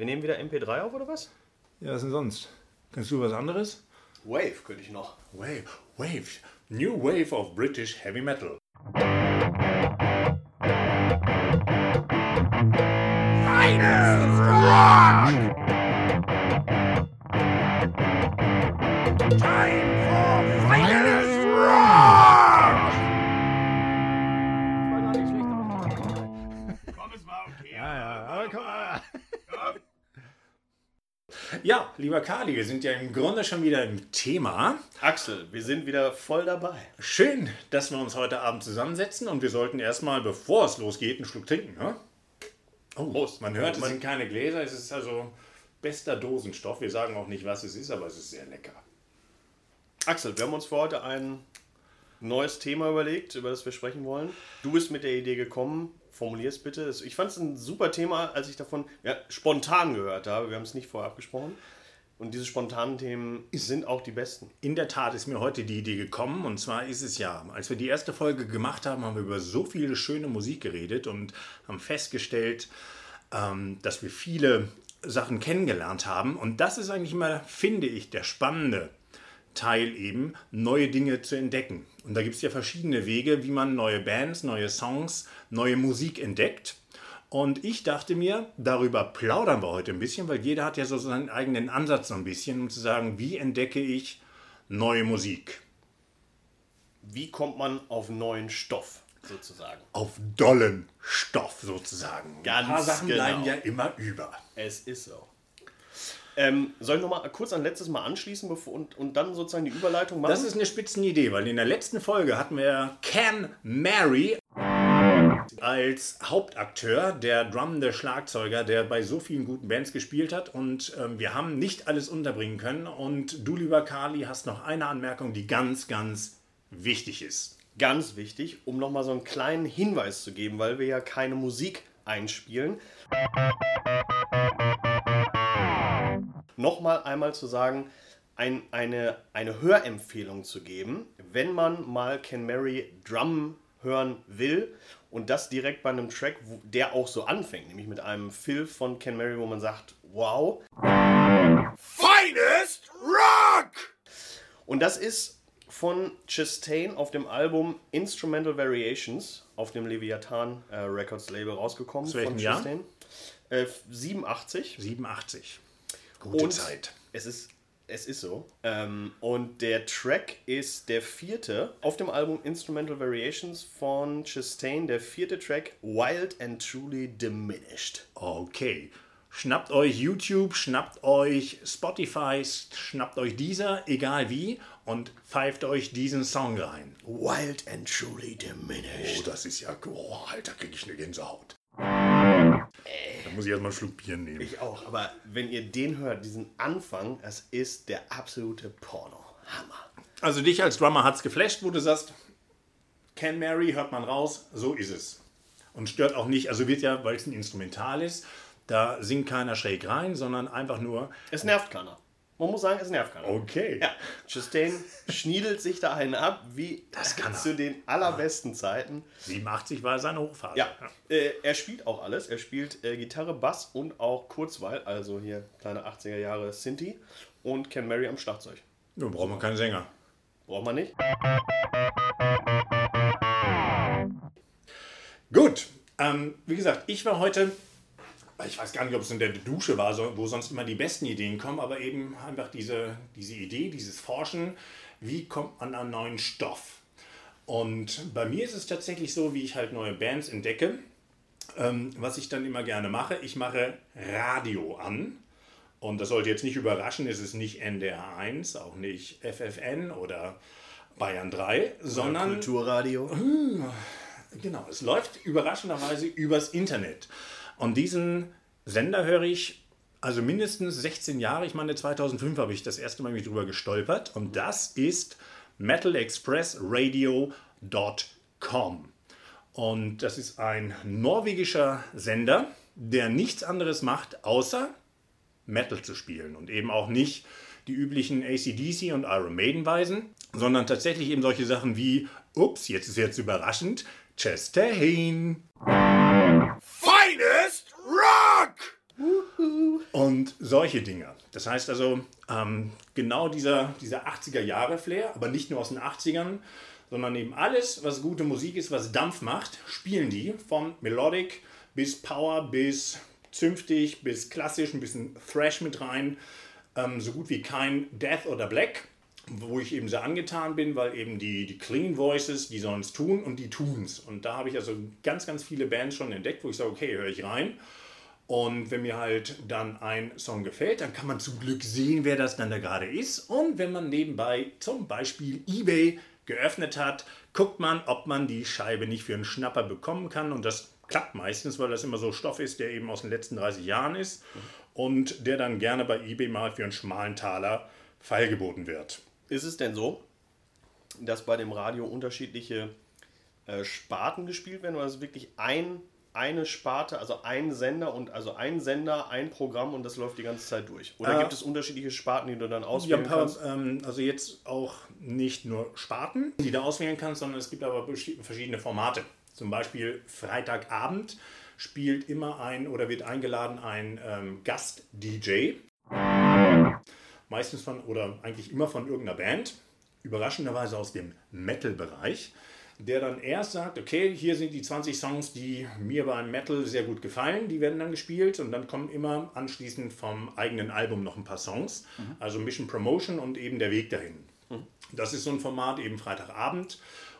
Wir nehmen wieder MP3 auf oder was? Ja, was denn sonst? Kannst du was anderes? Wave könnte ich noch. Wave, Wave, New Wave of British Heavy Metal. Finest Rock! Ja, lieber Kali, wir sind ja im Grunde schon wieder im Thema. Axel, wir sind wieder voll dabei. Schön, dass wir uns heute Abend zusammensetzen und wir sollten erstmal, bevor es losgeht, einen Schluck trinken. Ne? Oh, Prost. man hört, es Man- sind keine Gläser, es ist also bester Dosenstoff. Wir sagen auch nicht, was es ist, aber es ist sehr lecker. Axel, wir haben uns für heute ein neues Thema überlegt, über das wir sprechen wollen. Du bist mit der Idee gekommen. Formulier es bitte. Ich fand es ein super Thema, als ich davon ja, spontan gehört habe. Wir haben es nicht vorher abgesprochen. Und diese spontanen Themen sind auch die besten. In der Tat ist mir heute die Idee gekommen und zwar ist es ja, als wir die erste Folge gemacht haben, haben wir über so viele schöne Musik geredet und haben festgestellt, ähm, dass wir viele Sachen kennengelernt haben und das ist eigentlich immer, finde ich, der spannende Teil eben, neue Dinge zu entdecken. Und da gibt es ja verschiedene Wege, wie man neue Bands, neue Songs, neue Musik entdeckt. Und ich dachte mir, darüber plaudern wir heute ein bisschen, weil jeder hat ja so seinen eigenen Ansatz so ein bisschen, um zu sagen, wie entdecke ich neue Musik? Wie kommt man auf neuen Stoff, sozusagen? Auf dollen Stoff sozusagen. Ganz ein paar Sachen genau. bleiben ja immer über. Es ist so. Ähm, soll ich noch mal kurz an letztes Mal anschließen bevor, und, und dann sozusagen die Überleitung machen? Das ist eine Spitzenidee, weil in der letzten Folge hatten wir Ken Mary als Hauptakteur, der drummende Schlagzeuger, der bei so vielen guten Bands gespielt hat. Und ähm, wir haben nicht alles unterbringen können. Und du, lieber Carly, hast noch eine Anmerkung, die ganz, ganz wichtig ist. ganz wichtig, um nochmal so einen kleinen Hinweis zu geben, weil wir ja keine Musik einspielen. Nochmal einmal zu sagen, ein, eine, eine Hörempfehlung zu geben, wenn man mal Ken Mary Drum hören will und das direkt bei einem Track, der auch so anfängt, nämlich mit einem Fill von Ken Mary, wo man sagt, wow, Finest Rock! Und das ist von Chastain auf dem Album Instrumental Variations auf dem Leviathan äh, Records Label rausgekommen. Zu welchem von Jahr? Chastain. Äh, 87. 87. Gute Und Zeit. Es ist, es ist so. Ähm, und der Track ist der vierte auf dem Album Instrumental Variations von Chastain. Der vierte Track Wild and Truly Diminished. Okay. Schnappt euch YouTube, schnappt euch Spotify, schnappt euch dieser, egal wie, und pfeift euch diesen Song rein. Wild and Truly Diminished. Oh, das ist ja. Oh, Alter, krieg ich eine Gänsehaut. Da muss ich erstmal einen Schluck Bier nehmen. Ich auch. Aber wenn ihr den hört, diesen Anfang, das ist der absolute Porno. Hammer. Also, dich als Drummer hat's geflasht, wo du sagst, Can Mary hört man raus, so ist es. Und stört auch nicht, also wird ja, weil es ein Instrumental ist, da singt keiner schräg rein, sondern einfach nur, Es nervt keiner. Man muss sagen, es nervt keiner. okay. Ja, Chastain schniedelt sich da einen ab, wie Das kann zu den allerbesten Zeiten. 87 war seine Hochphase. Ja, äh, er spielt auch alles. Er spielt äh, Gitarre, Bass und auch Kurzweil, also hier kleine 80er Jahre Sinti und Ken Mary am Schlagzeug. Nun braucht man keinen Sänger. Braucht man nicht? Gut, ähm, wie gesagt, ich war heute, ich weiß gar nicht, ob es in der Dusche war, wo sonst immer die besten Ideen kommen, aber eben einfach diese, diese Idee, dieses Forschen, wie kommt man an neuen Stoff? Und bei mir ist es tatsächlich so, wie ich halt neue Bands entdecke, ähm, was ich dann immer gerne mache, ich mache Radio an. Und das sollte jetzt nicht überraschen, es ist nicht NDR 1, auch nicht FFN oder Bayern 3, sondern Kulturradio. Genau, es läuft überraschenderweise übers Internet. Und diesen Sender höre ich also mindestens 16 Jahre. Ich meine, 2005 habe ich das erste Mal mich drüber gestolpert. Und das ist metalexpressradio.com. Und das ist ein norwegischer Sender, der nichts anderes macht, außer Metal zu spielen. Und eben auch nicht die üblichen ACDC und Iron Maiden Weisen, sondern tatsächlich eben solche Sachen wie, ups, jetzt ist jetzt überraschend, Chastain. Und solche Dinge. Das heißt also, ähm, genau dieser, dieser 80er-Jahre-Flair, aber nicht nur aus den 80ern, sondern eben alles, was gute Musik ist, was Dampf macht, spielen die. Von Melodic bis Power bis zünftig bis klassisch, ein bisschen Thrash mit rein. Ähm, so gut wie kein Death oder Black, wo ich eben sehr angetan bin, weil eben die, die Clean Voices, die sollen es tun und die tun es. Und da habe ich also ganz, ganz viele Bands schon entdeckt, wo ich sage, okay, höre ich rein. Und wenn mir halt dann ein Song gefällt, dann kann man zum Glück sehen, wer das dann da gerade ist. Und wenn man nebenbei zum Beispiel eBay geöffnet hat, guckt man, ob man die Scheibe nicht für einen Schnapper bekommen kann. Und das klappt meistens, weil das immer so Stoff ist, der eben aus den letzten 30 Jahren ist und der dann gerne bei eBay mal für einen schmalen Taler feilgeboten wird. Ist es denn so, dass bei dem Radio unterschiedliche äh, Sparten gespielt werden oder ist es wirklich ein, eine Sparte, also ein Sender und also ein Sender, ein Programm und das läuft die ganze Zeit durch? Oder äh, gibt es unterschiedliche Sparten, die du dann auswählen ja, kannst? Ähm, also jetzt auch nicht nur Sparten, die du auswählen kannst, sondern es gibt aber verschiedene Formate. Zum Beispiel Freitagabend spielt immer ein oder wird eingeladen ein ähm, Gast-DJ meistens von oder eigentlich immer von irgendeiner Band, überraschenderweise aus dem Metal-Bereich, der dann erst sagt, okay, hier sind die 20 Songs, die mir beim Metal sehr gut gefallen, die werden dann gespielt und dann kommen immer anschließend vom eigenen Album noch ein paar Songs, mhm. also Mission Promotion und eben der Weg dahin. Mhm. Das ist so ein Format eben Freitagabend.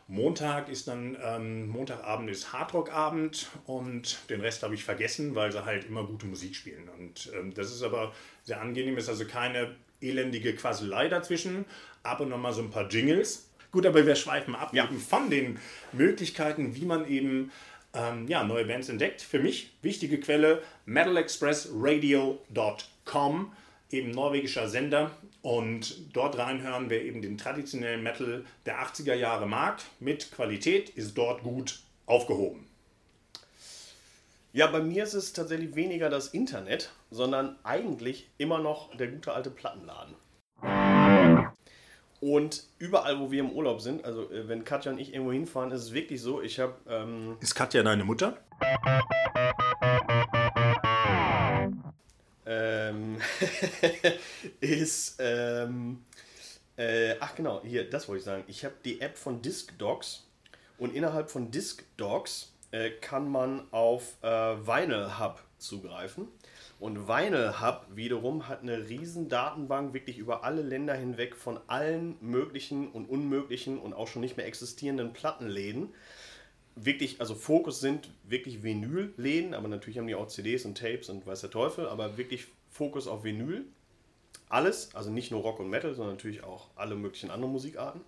Montag ist dann, ähm, Montagabend ist Hardrockabend und den Rest habe ich vergessen, weil sie halt immer gute Musik spielen. Und ähm, das ist aber sehr angenehm, ist also keine elendige Quaselei dazwischen, ab und nochmal so ein paar Jingles. Gut, aber wir schweifen ab ja. von den Möglichkeiten, wie man eben ähm, ja, neue Bands entdeckt. Für mich wichtige Quelle metalexpressradio.com, eben norwegischer Sender. Und dort reinhören, wer eben den traditionellen Metal der 80er Jahre mag, mit Qualität, ist dort gut aufgehoben. Ja, bei mir ist es tatsächlich weniger das Internet, sondern eigentlich immer noch der gute alte Plattenladen. Und überall, wo wir im Urlaub sind, also äh, wenn Katja und ich irgendwo hinfahren, ist es wirklich so, ich habe... Ähm ist Katja deine Mutter? ähm, ist... Ähm, äh, ach genau, hier, das wollte ich sagen. Ich habe die App von Discdogs und innerhalb von Discdogs äh, kann man auf äh, Vinyl Hub zugreifen. Und Vinyl Hub wiederum hat eine riesen Datenbank wirklich über alle Länder hinweg von allen möglichen und unmöglichen und auch schon nicht mehr existierenden Plattenläden. Wirklich, also Fokus sind wirklich Vinylläden, aber natürlich haben die auch CDs und Tapes und weiß der Teufel, aber wirklich Fokus auf Vinyl. Alles, also nicht nur Rock und Metal, sondern natürlich auch alle möglichen anderen Musikarten.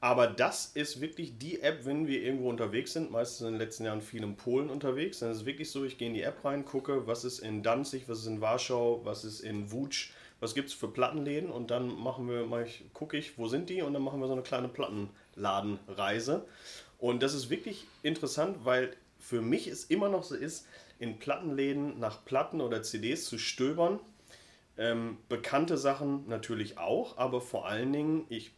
Aber das ist wirklich die App, wenn wir irgendwo unterwegs sind. Meistens in den letzten Jahren viel in Polen unterwegs. Dann ist es wirklich so, ich gehe in die App rein, gucke, was ist in Danzig, was ist in Warschau, was ist in Wutsch, was gibt es für Plattenläden und dann machen wir, ich, gucke ich, wo sind die und dann machen wir so eine kleine Plattenladenreise. Und das ist wirklich interessant, weil für mich es immer noch so ist, in Plattenläden nach Platten oder CDs zu stöbern. Ähm, bekannte Sachen natürlich auch, aber vor allen Dingen, ich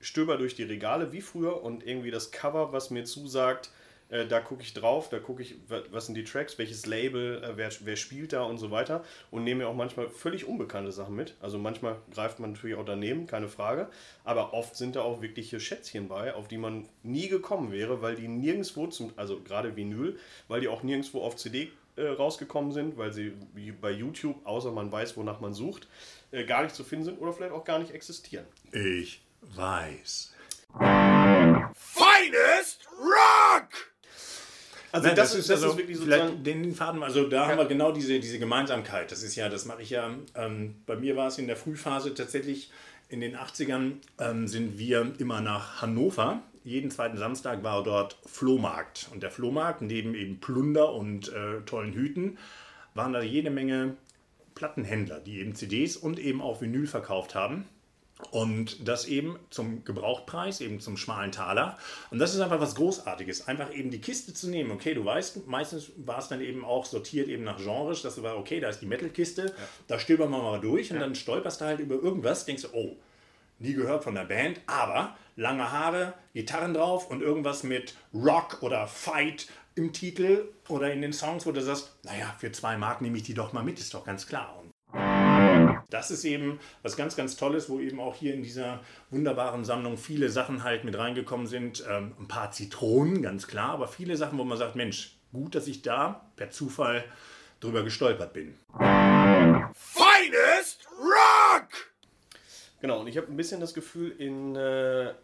stöber durch die Regale wie früher und irgendwie das Cover, was mir zusagt, äh, da gucke ich drauf, da gucke ich, was sind die Tracks, welches Label, äh, wer, wer spielt da und so weiter und nehme mir auch manchmal völlig unbekannte Sachen mit. Also manchmal greift man natürlich auch daneben, keine Frage, aber oft sind da auch wirkliche Schätzchen bei, auf die man nie gekommen wäre, weil die nirgendwo, zum, also gerade Vinyl, weil die auch nirgendwo auf CD äh, rausgekommen sind, weil sie bei YouTube, außer man weiß, wonach man sucht, äh, gar nicht zu finden sind oder vielleicht auch gar nicht existieren. Ich weiß. Finest Rock! Also Nein, das, das, ist, das also ist wirklich sozusagen... Den Faden, also da ja. haben wir genau diese, diese Gemeinsamkeit. Das ist ja, das mache ich ja, ähm, bei mir war es in der Frühphase tatsächlich, in den 80ern ähm, sind wir immer nach Hannover. Jeden zweiten Samstag war dort Flohmarkt. Und der Flohmarkt, neben eben Plunder und äh, tollen Hüten, waren da jede Menge Plattenhändler, die eben CDs und eben auch Vinyl verkauft haben. Und das eben zum Gebrauchpreis, eben zum schmalen Taler. Und das ist einfach was Großartiges. Einfach eben die Kiste zu nehmen. Okay, du weißt, meistens war es dann eben auch sortiert eben nach Genres, dass du war, okay, da ist die Metal-Kiste, ja. da stöbern wir mal durch und ja. dann stolperst du halt über irgendwas, denkst du, oh, nie gehört von der Band, aber lange Haare, Gitarren drauf und irgendwas mit Rock oder Fight im Titel oder in den Songs, wo du sagst, naja, für zwei Mark nehme ich die doch mal mit, ist doch ganz klar. Und Das ist eben was ganz, ganz Tolles, wo eben auch hier in dieser wunderbaren Sammlung viele Sachen halt mit reingekommen sind. Ähm, ein paar Zitronen, ganz klar, aber viele Sachen, wo man sagt, Mensch, gut, dass ich da per Zufall drüber gestolpert bin. Finest Rock! Genau, und ich habe ein bisschen das Gefühl, in, äh,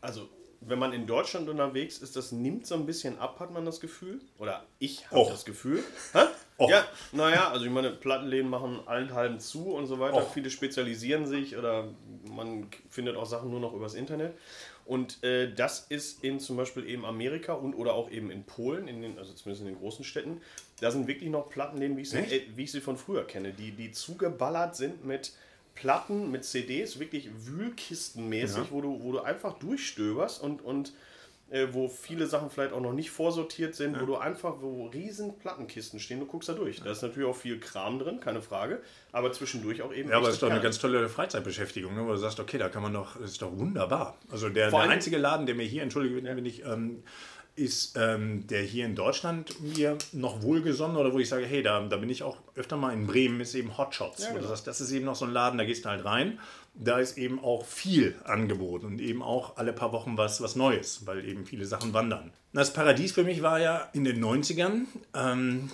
also wenn man in Deutschland unterwegs ist, das nimmt so ein bisschen ab, hat man das Gefühl. Oder ich habe das Gefühl. Hä? Och. Ja, naja, also ich meine, Plattenläden machen allenthalben zu und so weiter. Och. Viele spezialisieren sich oder man findet auch Sachen nur noch übers Internet. Und äh, das ist in zum Beispiel eben Amerika und oder auch eben in Polen, in den, also zumindest in den großen Städten, da sind wirklich noch Plattenläden, wie ich sie, äh, wie ich sie von früher kenne, die, die zugeballert sind mit Platten, mit CDs, wirklich Wühlkistenmäßig, ja. wo, du, wo du einfach durchstöberst und, und äh, wo viele Sachen vielleicht auch noch nicht vorsortiert sind, ja. wo du einfach, wo riesen Plattenkisten stehen, du guckst da durch. Da ist natürlich auch viel Kram drin, keine Frage, aber zwischendurch auch eben. Ja, aber es ist doch eine ganz tolle Freizeitbeschäftigung, ne, wo du sagst, okay, da kann man doch, das ist doch wunderbar. Also der, der einzige Laden, der mir hier, entschuldige, wenn ich ähm, ist ähm, der hier in Deutschland mir noch wohlgesonnen oder wo ich sage, hey, da, da bin ich auch öfter mal in Bremen, ist eben Hotshots. Ja, genau. das, das ist eben noch so ein Laden, da gehst du halt rein. Da ist eben auch viel Angebot und eben auch alle paar Wochen was, was Neues, weil eben viele Sachen wandern. Das Paradies für mich war ja in den 90ern. Ähm,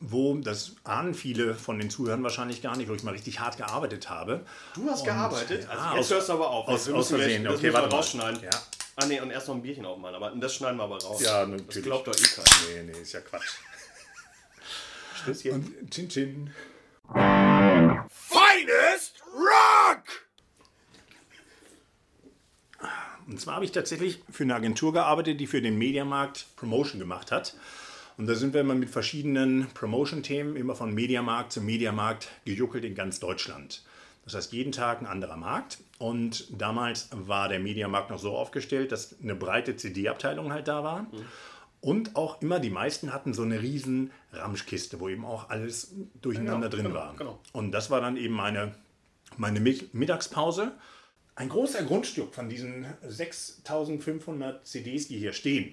wo, das ahnen viele von den Zuhörern wahrscheinlich gar nicht, wo ich mal richtig hart gearbeitet habe. Du hast und, gearbeitet? Also jetzt aus, hörst du aber auf. Aus, aus Versehen, okay, warte rausschneiden. Ja. Ah ne, und erst noch ein Bierchen aufmachen, aber das schneiden wir aber raus. Ja, natürlich. Das glaubt doch eh keiner. Nee, nee, ist ja Quatsch. Stößchen. Und Chin Chin. Finest Rock! Und zwar habe ich tatsächlich für eine Agentur gearbeitet, die für den Mediamarkt Promotion gemacht hat. Und da sind wir immer mit verschiedenen Promotion-Themen immer von Mediamarkt zu Mediamarkt gejuckelt in ganz Deutschland. Das heißt, jeden Tag ein anderer Markt. Und damals war der Mediamarkt noch so aufgestellt, dass eine breite CD-Abteilung halt da war. Mhm. Und auch immer die meisten hatten so eine riesen Ramschkiste, wo eben auch alles durcheinander ja, drin genau, war. Genau. Und das war dann eben meine, meine Mittagspause. Ein großer Grundstück von diesen 6500 CDs, die hier stehen,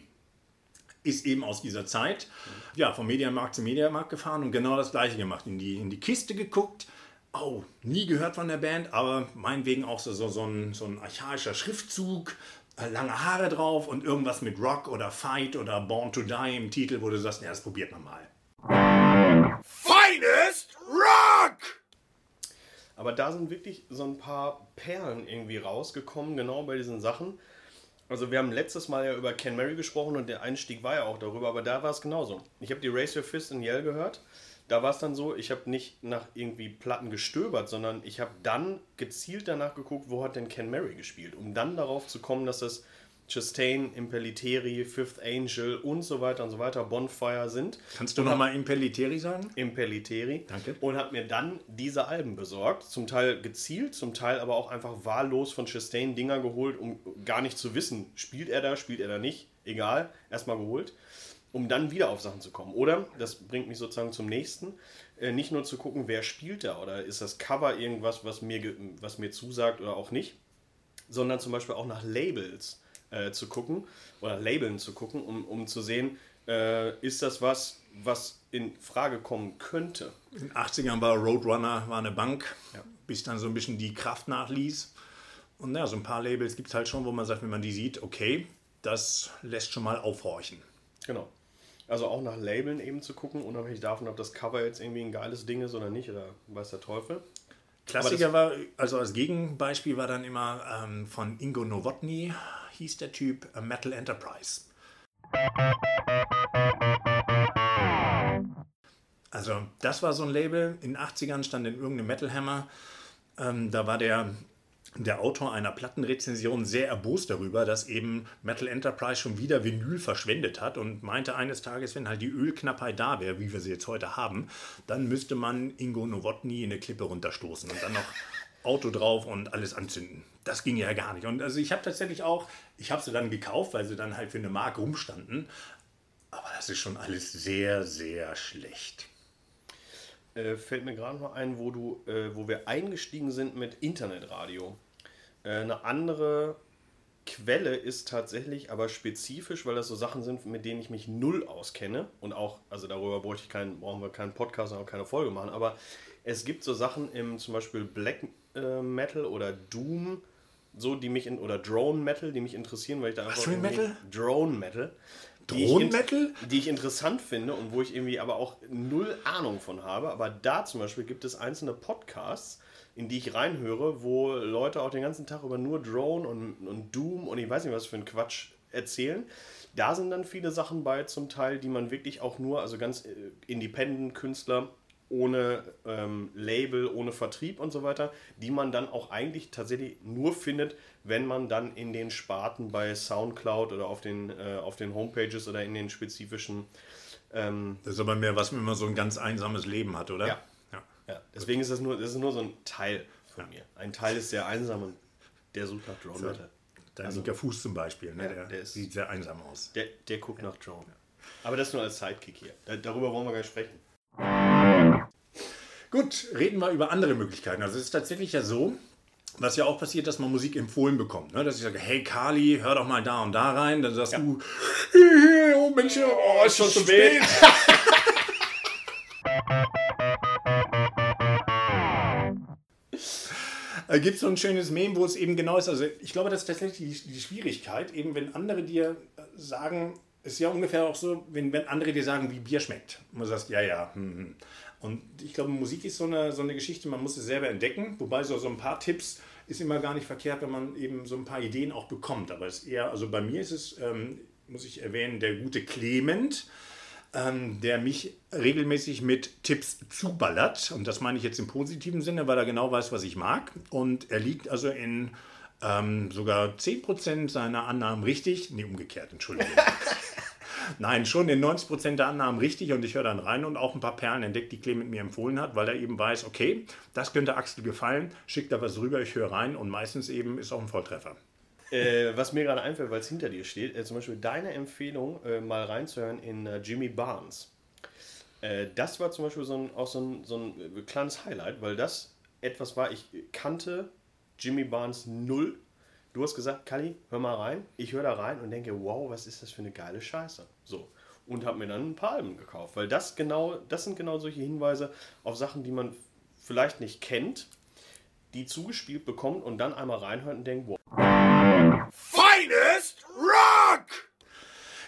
ist eben aus dieser Zeit. Ja, vom Mediamarkt zum Mediamarkt gefahren und genau das gleiche gemacht. In die, in die Kiste geguckt, oh, nie gehört von der Band, aber meinetwegen auch so, so, so, ein, so ein archaischer Schriftzug, äh, lange Haare drauf und irgendwas mit Rock oder Fight oder Born to Die im Titel, wo du sagst, ja, das probiert man mal. Rock! Aber da sind wirklich so ein paar Perlen irgendwie rausgekommen, genau bei diesen Sachen. Also wir haben letztes Mal ja über Ken Mary gesprochen und der Einstieg war ja auch darüber, aber da war es genauso. Ich habe die Race Your Fist in Yell gehört da war es dann so, ich habe nicht nach irgendwie Platten gestöbert, sondern ich habe dann gezielt danach geguckt, wo hat denn Ken Mary gespielt, um dann darauf zu kommen, dass das Chastain, Impelliteri, Fifth Angel und so weiter und so weiter Bonfire sind. Kannst du nochmal Impelliteri sagen? Impelliteri. Danke. Und habe mir dann diese Alben besorgt, zum Teil gezielt, zum Teil aber auch einfach wahllos von Chastain Dinger geholt, um gar nicht zu wissen, spielt er da, spielt er da nicht, egal, erstmal geholt um dann wieder auf Sachen zu kommen. Oder, das bringt mich sozusagen zum nächsten, äh, nicht nur zu gucken, wer spielt da oder ist das Cover irgendwas, was mir, was mir zusagt oder auch nicht, sondern zum Beispiel auch nach Labels äh, zu gucken oder Labeln zu gucken, um, um zu sehen, äh, ist das was, was in Frage kommen könnte. In den 80ern war Roadrunner war eine Bank, ja. bis dann so ein bisschen die Kraft nachließ. Und ja, so ein paar Labels gibt es halt schon, wo man sagt, wenn man die sieht, okay, das lässt schon mal aufhorchen. Genau. Also auch nach Labeln eben zu gucken, unabhängig davon, ob das Cover jetzt irgendwie ein geiles Ding ist oder nicht, oder weiß der Teufel. Klassiker war, also als Gegenbeispiel war dann immer ähm, von Ingo Nowotny, hieß der Typ Metal Enterprise. Also das war so ein Label, in den 80ern stand in irgendeinem Metal Hammer, ähm, da war der der Autor einer Plattenrezension sehr erbost darüber, dass eben Metal Enterprise schon wieder Vinyl verschwendet hat und meinte eines Tages, wenn halt die Ölknappheit da wäre, wie wir sie jetzt heute haben, dann müsste man Ingo Nowotny in eine Klippe runterstoßen und dann noch Auto drauf und alles anzünden. Das ging ja gar nicht. Und also ich habe tatsächlich auch, ich habe sie dann gekauft, weil sie dann halt für eine Mark rumstanden. Aber das ist schon alles sehr, sehr schlecht. Äh, fällt mir gerade noch ein, wo du, äh, wo wir eingestiegen sind mit Internetradio. Äh, eine andere Quelle ist tatsächlich aber spezifisch, weil das so Sachen sind, mit denen ich mich null auskenne. Und auch, also darüber bräuchte ich keinen, brauchen wir keinen Podcast und auch keine Folge machen. Aber es gibt so Sachen im zum Beispiel Black äh, Metal oder Doom, so die mich in, oder Drone Metal, die mich interessieren, weil ich da einfach. Was für ein Metal? Drone Metal. die ich Drone Metal? Die ich interessant finde und wo ich irgendwie aber auch null Ahnung von habe. Aber da zum Beispiel gibt es einzelne Podcasts, in die ich reinhöre, wo Leute auch den ganzen Tag über nur Drone und, und Doom und ich weiß nicht was für ein Quatsch erzählen. Da sind dann viele Sachen bei, zum Teil, die man wirklich auch nur, also ganz äh, Independent-Künstler ohne ähm, Label, ohne Vertrieb und so weiter, die man dann auch eigentlich tatsächlich nur findet, wenn man dann in den Sparten bei Soundcloud oder auf den, äh, auf den Homepages oder in den spezifischen ähm, Das ist aber mehr was, man so ein ganz einsames Leben hat, oder? Ja. ja. Ja, deswegen ist das nur, das ist nur so ein Teil von mir. Ein Teil ist sehr einsam und der sucht nach Drone Metal. Dein linker Fuß zum Beispiel, ne? Also Ja, der, der ist- sieht sehr einsam aus. Der, der guckt nach Drone. Aber das nur als Sidekick hier. Da, darüber wollen wir gar nicht sprechen. Gut, reden wir über andere Möglichkeiten. Also es ist tatsächlich ja so, was ja auch passiert, dass man Musik empfohlen bekommt. Ne? Dass ich sage, hey Kali, hör doch mal da und da rein. Dann sagst du, oh Mensch, oh, ist schon zu spät. Da gibt es so ein schönes Meme, wo es eben genau ist. Also ich glaube, das ist tatsächlich die, die Schwierigkeit, eben wenn andere dir äh, sagen, ist ja ungefähr auch so, wenn, wenn andere dir sagen, wie Bier schmeckt. Und du sagst, ja, ja. Hm, hm. Und ich glaube, Musik ist so eine, so eine Geschichte, man muss es selber entdecken. Wobei so, so ein paar Tipps ist immer gar nicht verkehrt, wenn man eben so ein paar Ideen auch bekommt. Aber es eher, also bei mir ist es, ähm, muss ich erwähnen, der gute Clement ähm, der mich regelmäßig mit Tipps zuballert. Und das meine ich jetzt im positiven Sinne, weil er genau weiß, was ich mag. Und er liegt also in ähm, sogar 10% seiner Annahmen richtig. Nee, umgekehrt, Entschuldigung. Nein, schon in 90% der Annahmen richtig und ich höre dann rein und auch ein paar Perlen entdeckt, die Clement mir empfohlen hat, weil er eben weiß, okay, das könnte Axel gefallen, schickt da was rüber, ich höre rein und meistens eben ist auch ein Volltreffer. Äh, was mir gerade einfällt, weil es hinter dir steht, äh, zum Beispiel deine Empfehlung, äh, mal reinzuhören in äh, Jimmy Barnes. Äh, das war zum Beispiel so ein, auch so ein, so ein äh, kleines Highlight, weil das etwas war, ich kannte Jimmy Barnes null. Du hast gesagt, Kali, hör mal rein. Ich höre da rein und denke, wow, was ist das für eine geile Scheiße. So. Und habe mir dann ein paar Alben gekauft, weil das genau, das sind genau solche Hinweise auf Sachen, die man vielleicht nicht kennt, die zugespielt bekommt und dann einmal reinhört und denkt, wow!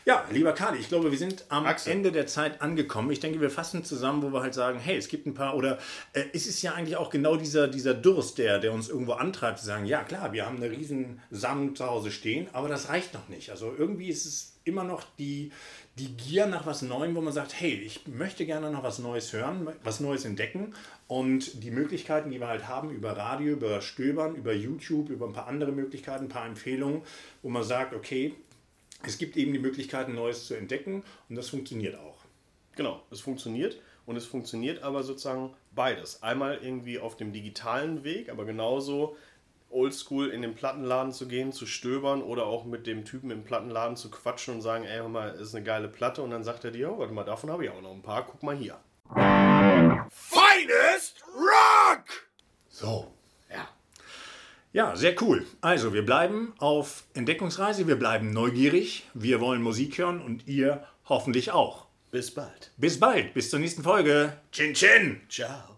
Ja, lieber Kali, ich glaube, wir sind am Axel. Ende der Zeit angekommen. Ich denke, wir fassen zusammen, wo wir halt sagen, hey, es gibt ein paar, oder äh, es ist ja eigentlich auch genau dieser, dieser Durst, der, der uns irgendwo antreibt, zu sagen, ja klar, wir haben eine riesen Sammlung zu Hause stehen, aber das reicht noch nicht. Also irgendwie ist es immer noch die, die Gier nach was Neuem, wo man sagt, hey, ich möchte gerne noch was Neues hören, was Neues entdecken. Und die Möglichkeiten, die wir halt haben, über Radio, über Stöbern, über YouTube, über ein paar andere Möglichkeiten, ein paar Empfehlungen, wo man sagt, okay, es gibt eben die Möglichkeit, Neues zu entdecken und das funktioniert auch. Genau, es funktioniert und es funktioniert aber sozusagen beides. Einmal irgendwie auf dem digitalen Weg, aber genauso oldschool in den Plattenladen zu gehen, zu stöbern oder auch mit dem Typen im Plattenladen zu quatschen und sagen, ey, hör mal, ist eine geile Platte und dann sagt er dir, oh, warte mal, davon habe ich auch noch ein paar, guck mal hier. Finest Rock! So. Ja. Sehr cool. Also, wir bleiben auf Entdeckungsreise, wir bleiben neugierig, wir wollen Musik hören und ihr hoffentlich auch. Bis bald. Bis bald, bis zur nächsten Folge. Chin Chin! Ciao.